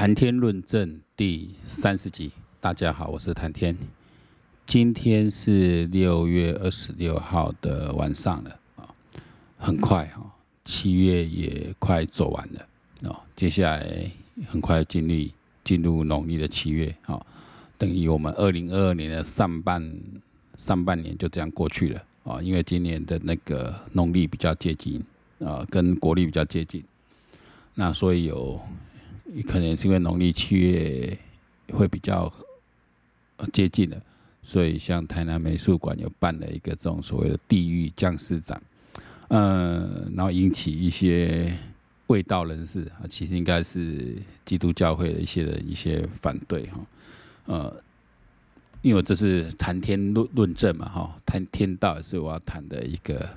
谈天论政第三十集，大家好，我是谈天。今天是六月二十六号的晚上了啊，很快哈，七月也快走完了哦，接下来很快进入进入农历的七月啊，等于我们二零二二年的上半上半年就这样过去了啊，因为今年的那个农历比较接近啊，跟国历比较接近。那所以有，可能是因为农历七月会比较接近了，所以像台南美术馆有办了一个这种所谓的地狱僵尸展，嗯，然后引起一些卫道人士啊，其实应该是基督教会的一些人一些反对哈，呃，因为这是谈天论论证嘛哈，谈天道也是我要谈的一个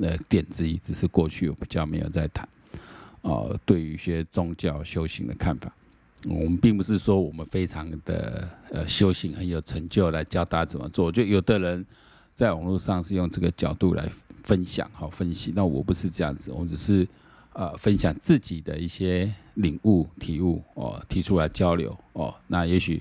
呃点之一，只是过去我比较没有在谈。呃，对于一些宗教修行的看法，我们并不是说我们非常的呃修行很有成就来教大家怎么做。就有的人在网络上是用这个角度来分享好分析，那我不是这样子，我只是呃分享自己的一些领悟体悟哦，提出来交流哦。那也许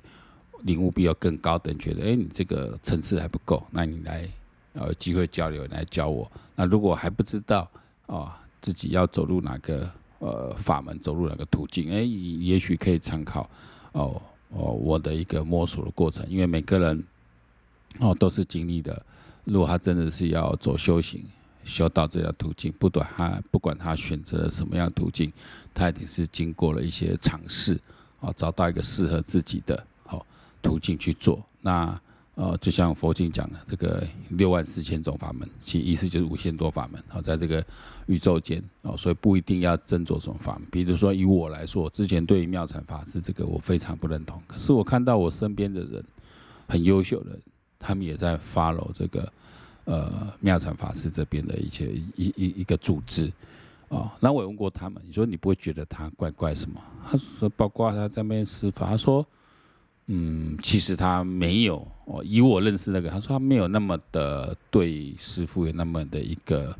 领悟比较更高的人觉得，哎，你这个层次还不够，那你来呃机会交流来教我。那如果还不知道哦，自己要走入哪个？呃，法门走入哪个途径？哎、也许可以参考哦哦，我的一个摸索的过程。因为每个人哦都是经历的。如果他真的是要走修行、修道这条途径，不管他不管他选择了什么样途径，他一定是经过了一些尝试啊，找到一个适合自己的好途径去做。那。啊，就像佛经讲的这个六万四千种法门，其意思就是五千多法门。好，在这个宇宙间，哦，所以不一定要斟酌什么法门。比如说，以我来说，之前对于妙禅法师这个我非常不认同。可是我看到我身边的人很优秀的，他们也在 follow 这个呃妙禅法师这边的一些一一一个组织。哦，那我也问过他们，你说你不会觉得他怪怪什么？他说，包括他在那边施法，他说。嗯，其实他没有哦，以我认识那个，他说他没有那么的对师父有那么的一个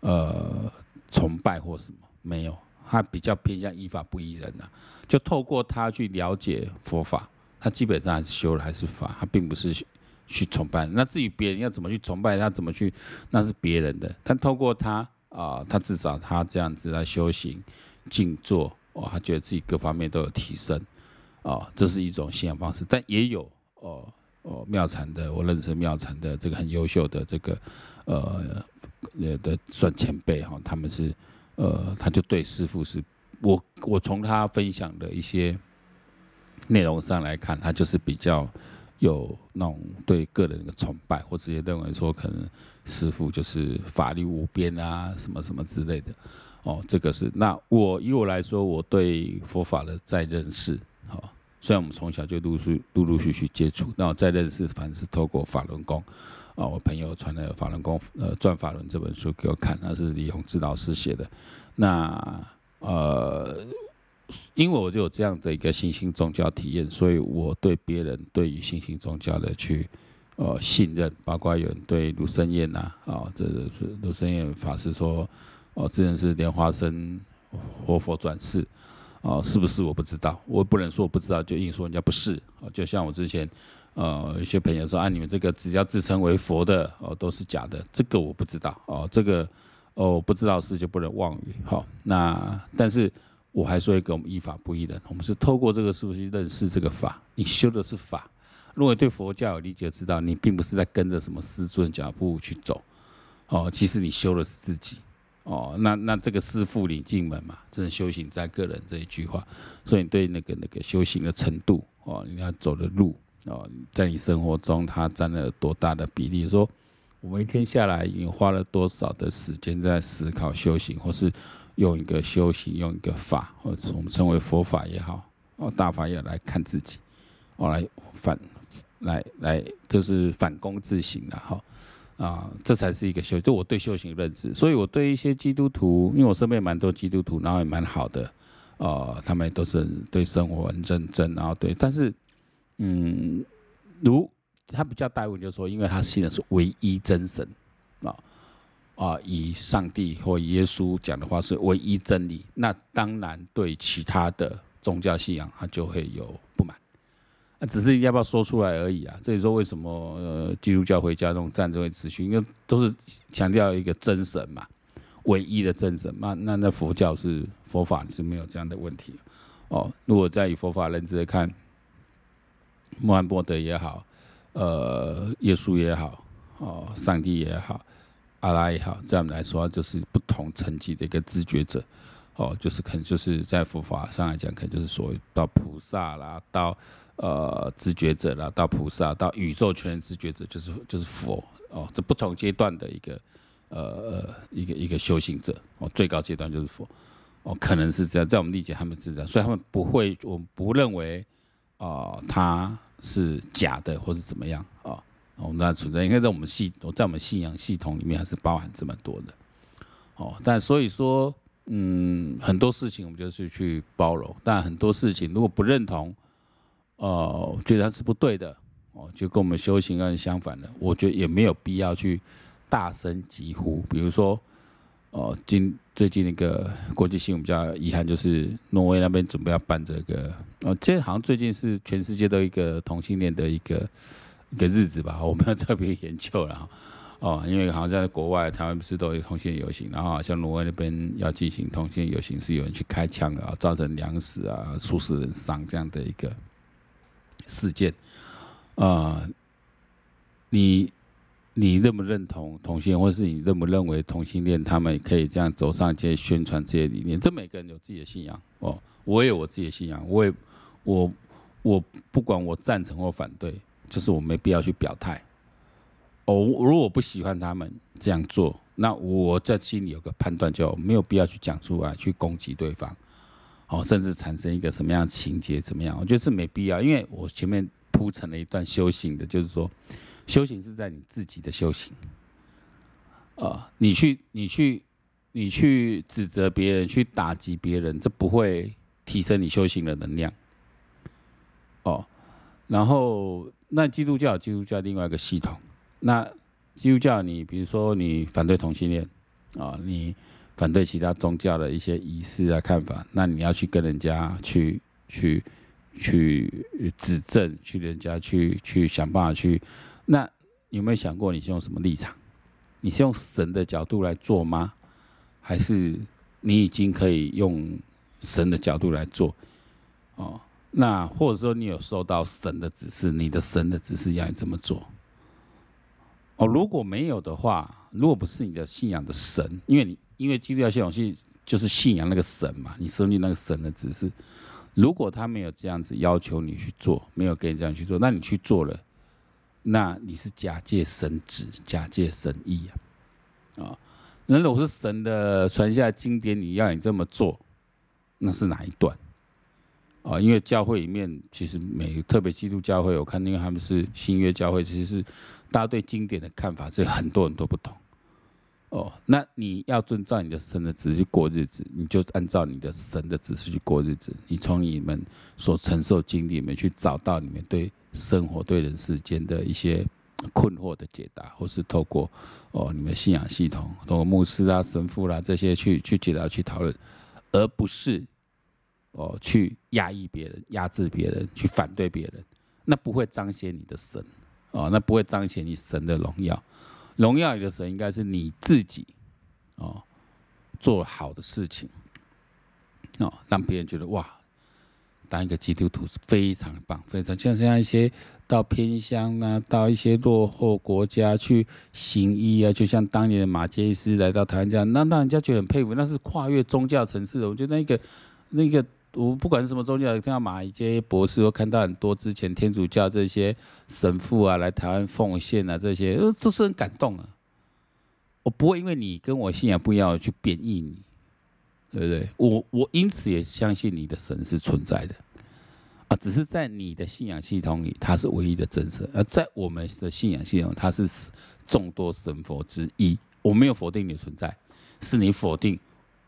呃崇拜或什么，没有，他比较偏向依法不依人呐、啊，就透过他去了解佛法，他基本上还是修了还是法，他并不是去崇拜。那至于别人要怎么去崇拜他，怎么去，那是别人的。但透过他啊、他至少他这样子来修行静坐，哦，他觉得自己各方面都有提升。哦，这是一种信仰方式，但也有哦哦妙禅的，我认识妙禅的这个很优秀的这个呃呃的算前辈哈，他们是呃他就对师傅是，我我从他分享的一些内容上来看，他就是比较有那种对个人的崇拜，或直接认为说可能师傅就是法力无边啊，什么什么之类的哦，这个是那我以我来说，我对佛法的再认识。好，虽然我们从小就陆续陆陆续续接触，那我再认识，反正是透过法轮功啊，我朋友传了《法轮功》呃《转法轮》这本书给我看，那是李洪志老师写的。那呃，因为我就有这样的一个新兴宗教体验，所以我对别人对于新兴宗教的去呃信任，包括有人对卢胜彦呐啊，这是卢胜彦法师说哦，这人是莲花生活佛转世。哦，是不是我不知道，我不能说我不知道，就硬说人家不是。哦，就像我之前，呃，一些朋友说啊，你们这个只要自称为佛的，哦，都是假的，这个我不知道。哦，这个哦，不知道事就不能妄语。好，那但是我还说一个，我们依法不依人，我们是透过这个是不是认识这个法？你修的是法。如果对佛教有理解，知道你并不是在跟着什么师尊脚步去走。哦，其实你修的是自己。哦，那那这个师父领进门嘛，这是修行在个人这一句话，所以你对那个那个修行的程度哦，你要走的路哦，在你生活中它占了多大的比例？说我们一天下来，已经花了多少的时间在思考修行，或是用一个修行，用一个法，或者我们称为佛法也好，哦，大法也来看自己，哦，来反来来，就是反躬自省了哈。啊，这才是一个修，就我对修行认知。所以我对一些基督徒，因为我身边蛮多基督徒，然后也蛮好的，呃，他们都是对生活很认真，然后对，但是，嗯，如他比较大问就是说，因为他信的是唯一真神，啊啊，以上帝或耶稣讲的话是唯一真理，那当然对其他的宗教信仰，他就会有不满。那只是你要不要说出来而已啊。这里说为什么呃基督教回家那种战争会持续，因为都是强调一个真神嘛，唯一的真神。那那那佛教是佛法是没有这样的问题哦。如果再以佛法认知来看，穆罕默德也好，呃，耶稣也好，哦，上帝也好，阿拉也好，这样来说就是不同层级的一个知觉者。哦，就是可能就是在佛法上来讲，可能就是所谓到菩萨啦，到呃知觉者啦，到菩萨，到宇宙全知觉者，就是就是佛哦，这不同阶段的一个呃一个一个修行者哦，最高阶段就是佛哦，可能是这样，在我们理解他们是这样，所以他们不会，我们不认为啊、他是假的或者怎么样啊、我们那存在，应该在我们系，在我们信仰系统里面还是包含这么多的哦，但所以说。嗯，很多事情我们就是去包容，但很多事情如果不认同，呃，觉得它是不对的，哦，就跟我们修行跟相反的，我觉得也没有必要去大声疾呼。比如说，哦，今最近那个国际新闻比较遗憾，就是挪威那边准备要办这个，哦，这好像最近是全世界都一个同性恋的一个一个日子吧，我没有特别研究了。哦，因为好像在国外，台湾不是都有同性游行，然后好像挪威那边要进行同性游行，是有人去开枪啊，造成两死啊，数十人伤这样的一个事件。啊、呃，你你认不认同同性，或是你认不认为同性恋他们可以这样走上街宣传这些理念？这每个人有自己的信仰哦，我也有我自己的信仰，我也我我不管我赞成或反对，就是我没必要去表态。哦，如果不喜欢他们这样做，那我在心里有个判断，就没有必要去讲出来，去攻击对方，哦，甚至产生一个什么样情节，怎么样？我觉得这没必要，因为我前面铺成了一段修行的，就是说，修行是在你自己的修行，啊，你去，你去，你去指责别人，去打击别人，这不会提升你修行的能量，哦，然后那基督教，基督教另外一个系统。那基督教，你比如说你反对同性恋啊，你反对其他宗教的一些仪式啊看法，那你要去跟人家去去去指证，去人家去去想办法去。那有没有想过你是用什么立场？你是用神的角度来做吗？还是你已经可以用神的角度来做？哦，那或者说你有受到神的指示，你的神的指示要你怎么做？哦，如果没有的话，如果不是你的信仰的神，因为你因为基督教系统是就是信仰那个神嘛，你设立那个神的指示，如果他没有这样子要求你去做，没有给你这样去做，那你去做了，那你是假借神旨，假借神意啊，啊、哦，那如果是神的传下经典，你要你这么做，那是哪一段？啊，因为教会里面其实每特别基督教会，我看因为他们是新约教会，其实是大家对经典的看法，这很多人都不同。哦，那你要遵照你的神的旨去过日子，你就按照你的神的指示去过日子。你从你们所承受经历里面去找到你们对生活、对人世间的一些困惑的解答，或是透过哦你们信仰系统，通过牧师啊、神父啦、这些去去解答、去讨论，而不是。哦，去压抑别人、压制别人、去反对别人，那不会彰显你的神哦，那不会彰显你神的荣耀。荣耀你的神应该是你自己哦，做好的事情哦，让别人觉得哇，当一个基督徒是非常棒，非常像像一些到偏乡啊，到一些落后国家去行医啊，就像当年的马杰斯来到台湾这样，那让人家觉得很佩服。那是跨越宗教层次的，我觉得那个那个。我不管是什么宗教，看到马偕博士，我看到很多之前天主教这些神父啊来台湾奉献啊，这些都是很感动的。我不会因为你跟我信仰不一样去贬义你，对不对？我我因此也相信你的神是存在的啊，只是在你的信仰系统里，他是唯一的真神；而在我们的信仰系统，他是众多神佛之一。我没有否定你的存在，是你否定。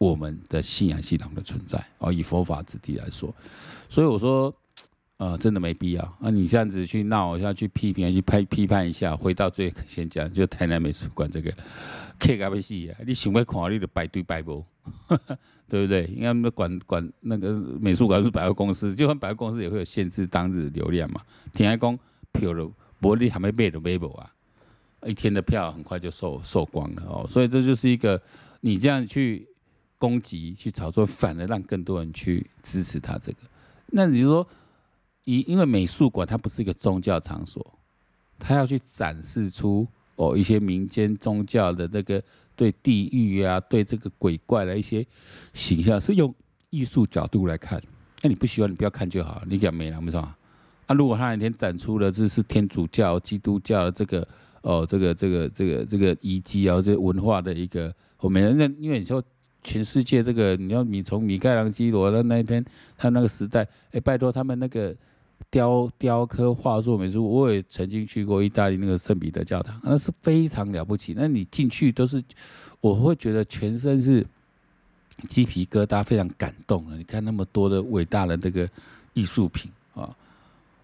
我们的信仰系统的存在，哦，以佛法之地来说，所以我说，呃，真的没必要。那、你这样子去闹，要去批评，去拍批判一下，回到最先讲，就台南美术馆这个，客家要死啊！你想要看，你就排队排无，对不对？因为他们管管那个美术馆是百货公司，就算百货公司也会有限制当日流量嘛。听讲讲票了，不你还没买都买不啊？一天的票很快就售售光了哦。所以这就是一个你这样去攻击、去炒作，反而让更多人去支持他这个。那你就说。因因为美术馆它不是一个宗教场所，它要去展示出哦一些民间宗教的那个对地狱啊、对这个鬼怪的一些形象，是用艺术角度来看。那你不喜欢，你不要看就好，你讲没了，没错啊。啊，如果他那天展出了这是天主教、基督教的这个哦这个这个这个这个遗迹啊，这文化的一个，我们那因为你说。全世界这个，你要你从米开朗基罗的那一篇，他那个时代，哎，拜托他们那个雕雕刻、画作、美术，我也曾经去过意大利那个圣彼得教堂，那是非常了不起。那你进去都是，我会觉得全身是鸡皮疙瘩，非常感动的。你看那么多的伟大的这个艺术品啊，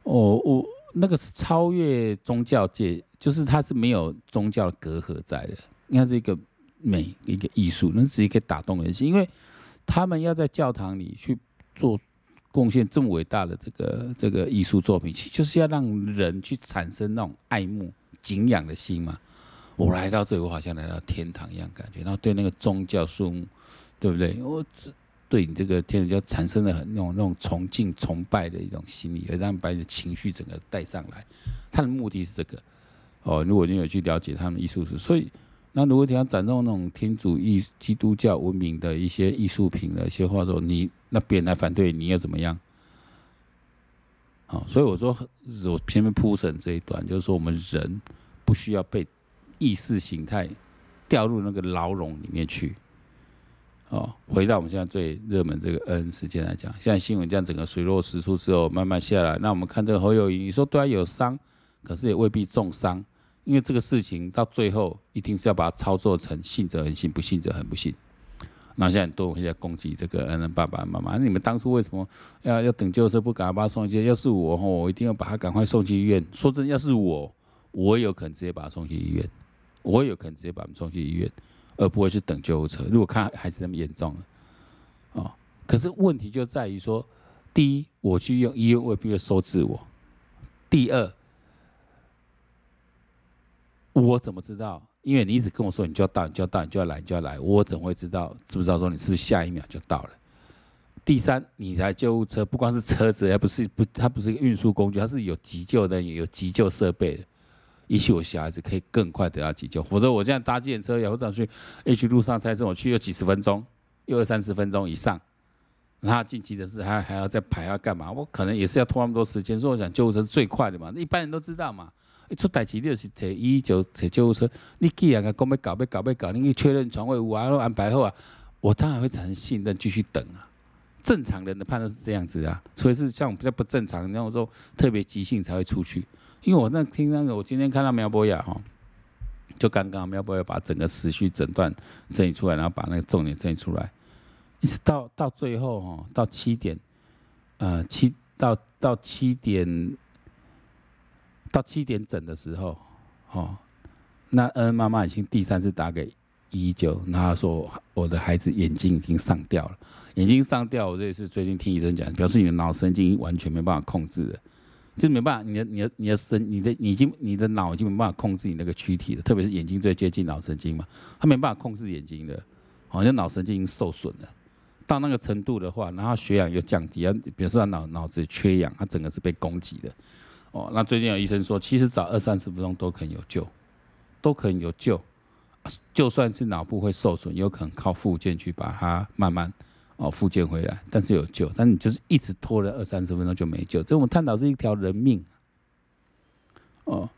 哦，我那个是超越宗教界，就是它是没有宗教隔阂在的，应该是一个。美一个艺术，能直接可以打动人心，因为他们要在教堂里去做贡献这么伟大的这个这个艺术作品，其实就是要让人去产生那种爱慕、敬仰的心嘛。我来到这里，我好像来到天堂一样感觉，然后对那个宗教树木，对不对？我对你这个天主教产生了很那种那种崇敬、崇拜的一种心理，而让把你的情绪整个带上来。他的目的是这个哦。如果你有去了解他们艺术史，所以。那如果你要展露那种天主义、基督教文明的一些艺术品的一些画作，你那别人来反对，你又怎么样？好，所以我说我前面铺陈这一段，就是说我们人不需要被意识形态掉入那个牢笼里面去。哦，回到我们现在最热门这个恩事件来讲，现在新闻这样整个水落石出之后慢慢下来，那我们看这个侯友谊，你说对他有伤，可是也未必重伤。因为这个事情到最后一定是要把它操作成信则恒信，不信则恒不信。那现在很多人在攻击这个恩恩爸爸妈妈，你们当初为什么要要等救护车不赶快把他送去？要是我，我一定要把他赶快送去医院。说真，要是我，我有可能直接把他送去医院，我有可能直接把他们送去医院，而不会去等救护车。如果看孩子那么严重了，哦，可是问题就在于说，第一，我去用医院未必会收治我；第二。我怎么知道？因为你一直跟我说，你就要到，你就要到，你就要来，你就要来。我怎么会知道？知不知道说你是不是下一秒就到了？第三，你来救护车不光是车子，而不是不，它不是一个运输工具，它是有急救的，有急救设备的。也许我小孩子可以更快得到急救，否则我这样搭计程车，然后这样去 H 路上才我去有几十分钟，又二三十分钟以上。然后紧急的事还还要再排，要干嘛？我可能也是要拖那么多时间。所以我想救护车是最快的嘛，一般人都知道嘛。一出代志，你就是坐医就坐救护车。你既然讲要搞要搞要搞，你去确认床位有啊，都安排好啊，我当然会产生信任，继续等啊。正常人的判断是这样子啊，所以是像比较不正常，那种说特别急性才会出去。因为我那听那个，我今天看到苗博雅哈，就刚刚苗博雅把整个时序诊断整理出来，然后把那个重点整理出来，一直到到最后哈，到七点，呃七到到七点。到七点整的时候，哦，那恩妈妈已经第三次打给一一九，然后说我的孩子眼睛已经上吊了，眼睛上吊，我这也是最近听医生讲，表示你的脑神经完全没办法控制了，就没办法，你的你的你的神，你的你已经你的脑已经没办法控制你那个躯体了，特别是眼睛最接近脑神经嘛，他没办法控制眼睛的，好像脑神经已经受损了，到那个程度的话，然后血氧又降低，比如说他脑脑子缺氧，他整个是被攻击的。哦，那最近有医生说，其实早二三十分钟都可能有救，都可能有救。就算是脑部会受损，有可能靠复健去把它慢慢哦复健回来，但是有救。但你就是一直拖了二三十分钟就没救，这我们探讨是一条人命。哦，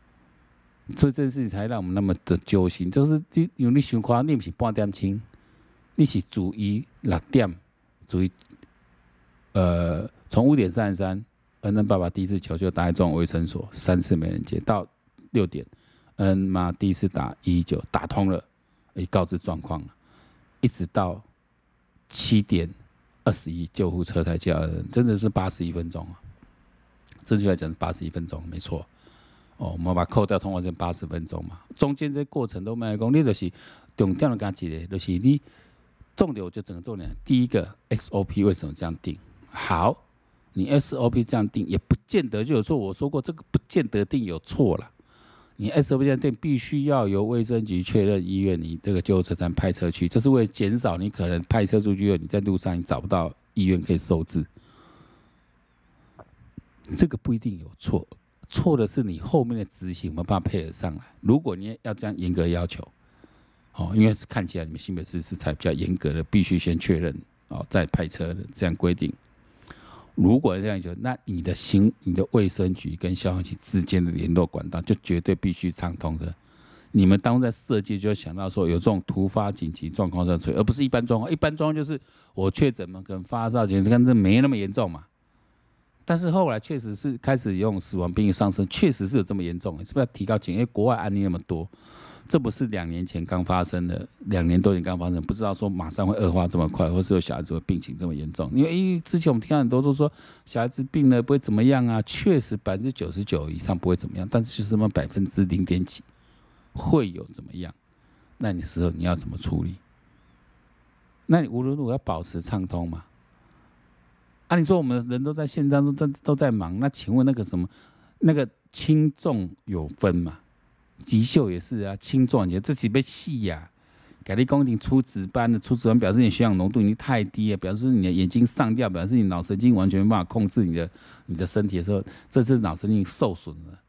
所以这件事情才让我们那么的揪心，就是你因为你想看，你不是半点钟，你是主医六点，主医呃从五点三十三。恩恩爸爸第一次求救打一中卫生所，三次没人接。到六点，恩妈第一次打一九打通了，已告知状况了。一直到七点二十一，救护车才叫恩，真的是八十一分钟啊！正确来讲是八十一分钟，没错。哦，我们把扣掉通话线八十分钟嘛，中间这过程都没讲，你就是重点的讲几个，就是你重点我就整个重点。第一个 SOP 为什么这样定？好，你 SOP 这样定也不见得就有错。我说过这个不见得定有错了。你 SOP 这样定必须要由卫生局确认医院，你这个救护车站派车去，这是为了减少你可能派车出去后，你在路上你找不到医院可以收治。这个不一定有错，错的是你后面的执行没办法配合上来。如果你要这样严格要求，哦，因为看起来你们新北市是才比较严格的，必须先确认哦再派车的这样规定。如果这样就，那你的行、你的卫生局跟消防局之间的联络管道就绝对必须畅通的。你们当在设计就要想到说，有这种突发紧急状况在出，而不是一般状况。一般状况就是我确诊嘛，跟发烧，其实看这没那么严重嘛。但是后来确实是开始用死亡病例上升，确实是有这么严重，是不是要提高警？因为国外案例那么多。这不是两年前刚发生的，两年多前刚发生，不知道说马上会恶化这么快，或是有小孩子会病情这么严重。因为因为之前我们听到很多都说小孩子病了不会怎么样啊，确实百分之九十九以上不会怎么样，但是就是什么百分之零点几会有怎么样？那你时候你要怎么处理？那你无论如何要保持畅通嘛？按理说我们人都在线上都都在忙，那请问那个什么那个轻重有分嘛？急救也是啊，轻重也这几被细呀。给你讲，你初值班的初值班表示你血氧浓度已经太低了，表示你的眼睛上吊，表示你脑神经完全没办法控制你的你的身体的时候，这次脑神经受损了。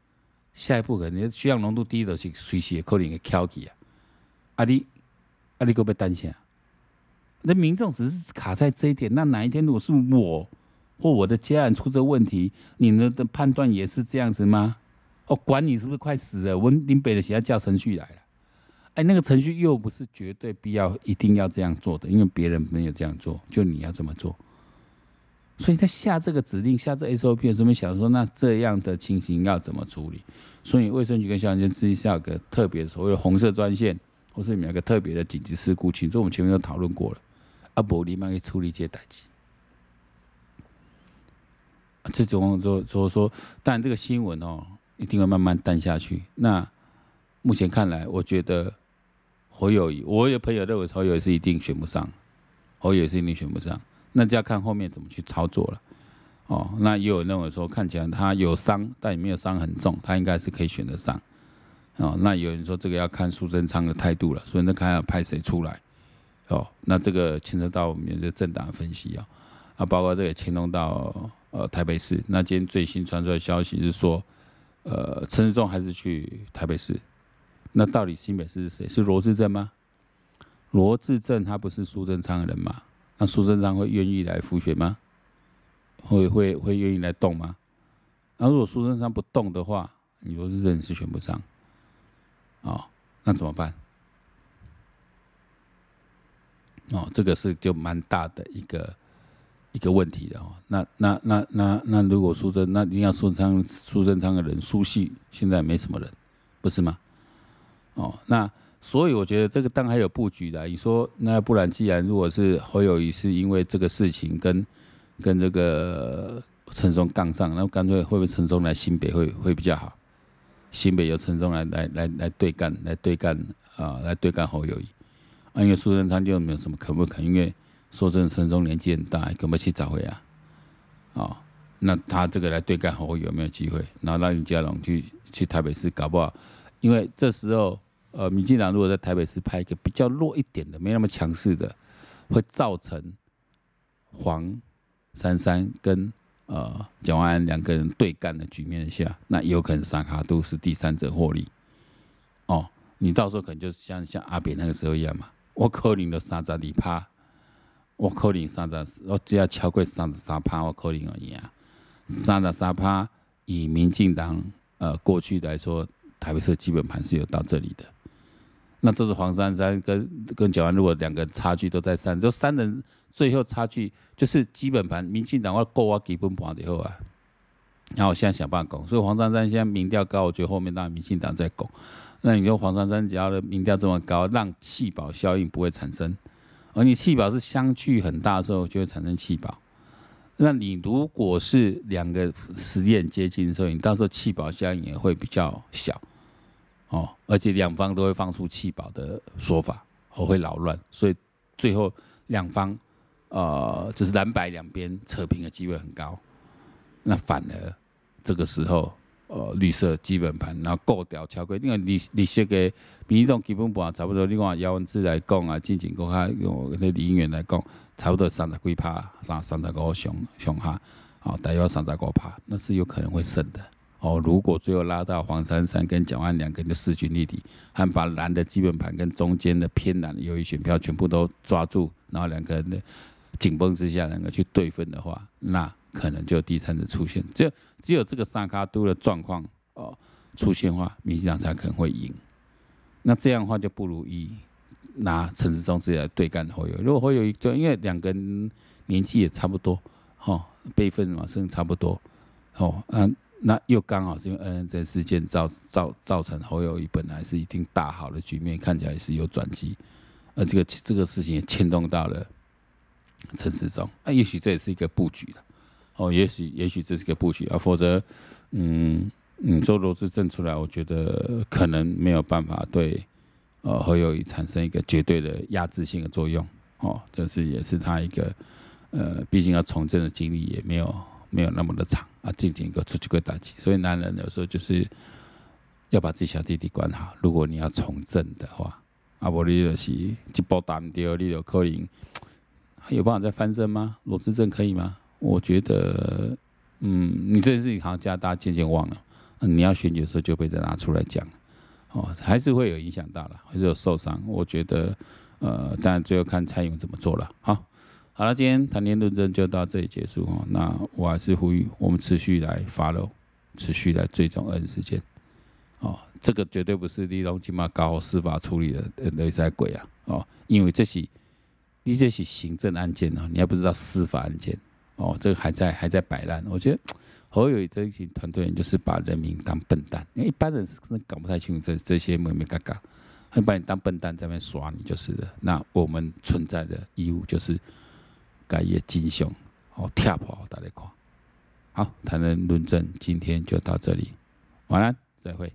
下一步可能你的血氧浓度低的是随时可能会翘起啊。啊你啊你可别担心啊。那民众只是卡在这一点，那哪一天如果是我或我的家人出这问题，你们的判断也是这样子吗？哦，管你是不是快死了，我林北的现在叫程序来了，哎，那个程序又不是绝对必要一定要这样做的，因为别人没有这样做，就你要这么做。所以他下这个指令，下这 SOP 的时候，想说那这样的情形要怎么处理？所以卫生局跟消防局之下有个特别所谓的红色专线，或是里面有个特别的紧急事故群，这我们前面都讨论过了。阿伯立马去处理这些代志。这种就就说，但这个新闻哦。一定会慢慢淡下去。那目前看来，我觉得侯友，我有朋友认为侯友是一定选不上，侯友是一定选不上。那就要看后面怎么去操作了。哦，那也有人认为说，看起来他有伤，但也没有伤很重，他应该是可以选得上。哦，那有人说这个要看苏贞昌的态度了，所以那看要派谁出来。哦，那这个牵扯到我们的政党分析啊，啊，包括这个牵动到呃台北市。那今天最新传出来的消息是说。呃，陈世忠还是去台北市，那到底新北市是谁？是罗致政吗？罗致政他不是苏贞昌的人吗？那苏贞昌会愿意来复选吗？会会会愿意来动吗？那如果苏贞昌不动的话，你罗致政是选不上，哦，那怎么办？哦，这个是就蛮大的一个。一个问题的哦，那那那那那如果苏贞，那一定要苏昌苏贞昌的人，苏系现在没什么人，不是吗？哦，那所以我觉得这个当然还有布局的。你说那不然，既然如果是侯友谊是因为这个事情跟跟这个陈松杠上，那干脆会不会陈松来新北会会比较好？新北由陈松来来来来对干来对干啊，来对干侯友谊啊，因为苏贞昌就没有什么可不可，因为。说真的，陈忠年纪很大，根本去找回啊！哦，那他这个来对干侯有没有机会？然后让林佳龙去去台北市搞不好，因为这时候呃，民进党如果在台北市派一个比较弱一点的，没那么强势的，会造成黄珊珊跟呃蒋万安两个人对干的局面下，那有可能三卡都是第三者获利。哦，你到时候可能就像像阿扁那个时候一样嘛，我扣你的三十二趴。我可能三十，我只要超过三十三趴，我可能而已啊。三十三趴，以民进党呃过去来说，台北市基本盘是有到这里的。那这是黄珊珊跟跟蒋万，如果两个差距都在三，就三人最后差距就是基本盘，民进党要过我基本盘以后啊。然后我现在想办法拱，所以黄珊珊现在民调高，我觉得后面当然民进党在拱。那你说黄珊珊只要的民调这么高，让弃保效应不会产生？而你气保是相距很大的时候，就会产生气保。那你如果是两个实验接近的时候，你到时候气保效应也会比较小，哦，而且两方都会放出气保的说法，我会扰乱，所以最后两方呃就是蓝白两边扯平的机会很高，那反而这个时候。呃，绿色基本盘，然后过掉超过，因为利利息个比这种基本盘差不多。另外，姚文志来讲啊，进前讲下用那李英元来讲，差不多三十几趴，三三十五上上下，哦，大约三十五趴，那是有可能会胜的。哦，如果最后拉到黄珊珊跟蒋万两个人的势均力敌，还把蓝的基本盘跟中间的偏蓝的优异选票全部都抓住，然后两个人的紧绷之下，两个去对分的话，那。可能就第三者出现，只有只有这个萨卡都的状况哦出现的话，民进党才可能会赢。那这样的话就不如意拿陈时中自己来对干侯友。如果侯友宜对，因为两个人年纪也差不多，哦，辈分嘛，甚至差不多，哦，那那又刚好是因为恩恩这事件造造造成侯友宜本来是一定大好的局面，看起来是有转机，而这个这个事情也牵动到了陈时中，那也许这也是一个布局了。哦，也许也许这是个布局啊，否则，嗯，你做罗志正出来，我觉得可能没有办法对，呃，侯友宜产生一个绝对的压制性的作用。哦，这是也是他一个，呃，毕竟要从政的经历也没有没有那么的长啊，进行一个出去个打击。所以男人有时候就是要把自己小弟弟管好。如果你要从政的话，啊，不你就是一波打不掉，你就可能还有办法再翻身吗？罗志正可以吗？我觉得，嗯，你这件事情好像家大家渐渐忘了，你要选举的时候就被再拿出来讲，哦，还是会有影响到了，还是有受伤。我觉得，呃，当然最后看蔡英文怎么做了。好，好了，今天谈天论政就到这里结束哦。那我还是呼吁我们持续来 follow，持续来追踪恩事件。哦，这个绝对不是立龙金马搞司法处理的雷在鬼啊！哦，因为这是你这是行政案件哦，你还不知道司法案件。哦，这个还在还在摆烂，我觉得侯友宜这一群团队人就是把人民当笨蛋，因为一般人是可能搞不太清楚这这些眉眉角角，会把你当笨蛋在那边耍你就是了。那我们存在的义务就是改业金雄，哦，跳跑大家看。好，谈谈论证，今天就到这里，晚安，再会。